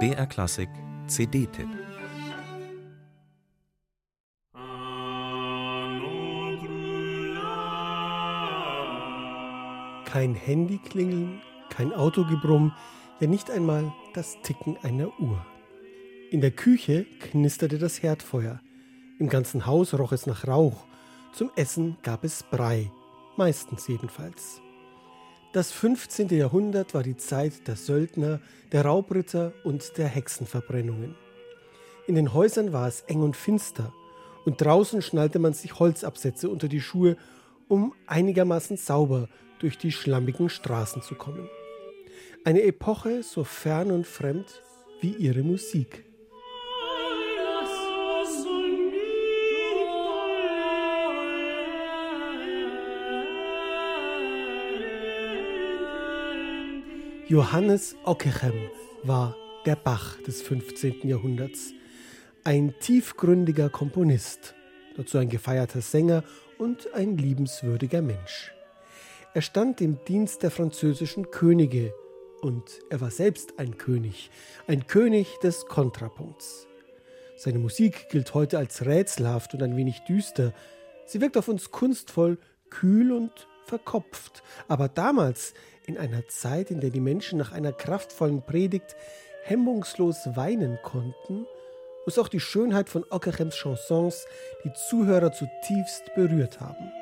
BR Klassik CD-Tipp Kein Handy klingeln, kein Autogebrumm, ja nicht einmal das Ticken einer Uhr. In der Küche knisterte das Herdfeuer. Im ganzen Haus roch es nach Rauch. Zum Essen gab es Brei, meistens jedenfalls. Das 15. Jahrhundert war die Zeit der Söldner, der Raubritter und der Hexenverbrennungen. In den Häusern war es eng und finster, und draußen schnallte man sich Holzabsätze unter die Schuhe, um einigermaßen sauber durch die schlammigen Straßen zu kommen. Eine Epoche so fern und fremd wie ihre Musik. Johannes Ockeghem war der Bach des 15. Jahrhunderts, ein tiefgründiger Komponist, dazu ein gefeierter Sänger und ein liebenswürdiger Mensch. Er stand im Dienst der französischen Könige und er war selbst ein König, ein König des Kontrapunkts. Seine Musik gilt heute als rätselhaft und ein wenig düster. Sie wirkt auf uns kunstvoll, kühl und verkopft. Aber damals, in einer Zeit, in der die Menschen nach einer kraftvollen Predigt hemmungslos weinen konnten, muss auch die Schönheit von Ockerems Chansons die Zuhörer zutiefst berührt haben.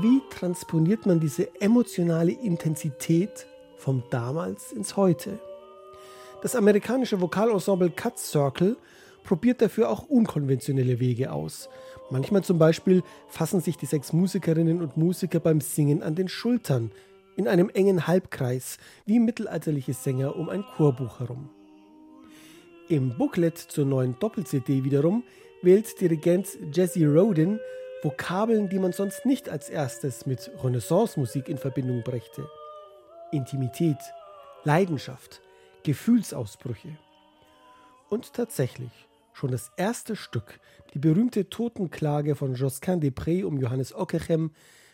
Wie transponiert man diese emotionale Intensität vom damals ins heute? Das amerikanische Vokalensemble Cut Circle probiert dafür auch unkonventionelle Wege aus. Manchmal zum Beispiel fassen sich die sechs Musikerinnen und Musiker beim Singen an den Schultern, in einem engen Halbkreis, wie mittelalterliche Sänger um ein Chorbuch herum. Im Booklet zur neuen Doppel-CD wiederum wählt Dirigent Jesse Rodin Vokabeln, die man sonst nicht als erstes mit Renaissance-Musik in Verbindung brächte. Intimität, Leidenschaft, Gefühlsausbrüche. Und tatsächlich, schon das erste Stück, die berühmte Totenklage von Josquin des um Johannes Ockeghem,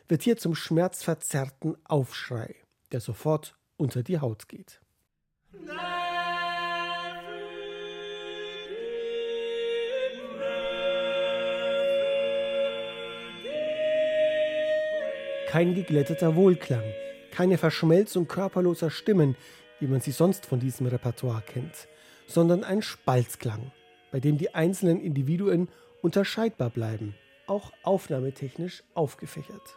wird hier zum schmerzverzerrten Aufschrei, der sofort unter die Haut geht. Kein geglätteter Wohlklang, keine Verschmelzung körperloser Stimmen, wie man sie sonst von diesem Repertoire kennt, sondern ein Spalzklang, bei dem die einzelnen Individuen unterscheidbar bleiben, auch aufnahmetechnisch aufgefächert.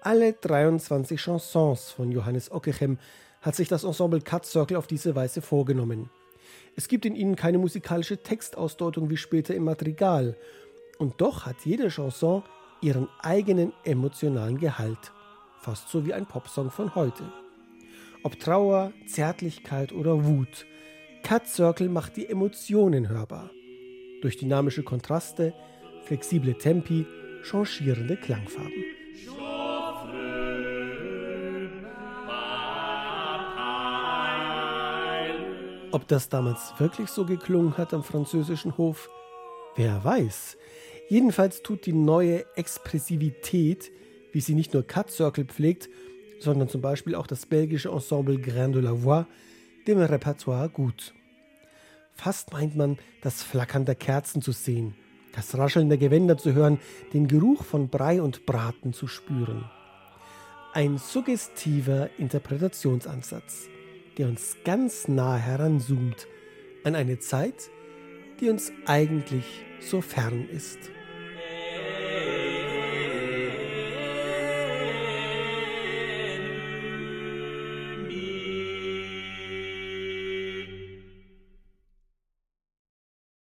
Alle 23 Chansons von Johannes Ockeghem hat sich das Ensemble Cut Circle auf diese Weise vorgenommen. Es gibt in ihnen keine musikalische Textausdeutung wie später im Madrigal, und doch hat jede Chanson ihren eigenen emotionalen Gehalt, fast so wie ein Popsong von heute. Ob Trauer, Zärtlichkeit oder Wut, Cut Circle macht die Emotionen hörbar. Durch dynamische Kontraste, flexible Tempi, changierende Klangfarben. Ob das damals wirklich so geklungen hat am französischen Hof, wer weiß. Jedenfalls tut die neue Expressivität, wie sie nicht nur Cut Circle pflegt, sondern zum Beispiel auch das belgische Ensemble Grain de la Voix, dem Repertoire gut. Fast meint man, das Flackern der Kerzen zu sehen, das Rascheln der Gewänder zu hören, den Geruch von Brei und Braten zu spüren. Ein suggestiver Interpretationsansatz, der uns ganz nah heranzoomt an eine Zeit, die uns eigentlich so fern ist.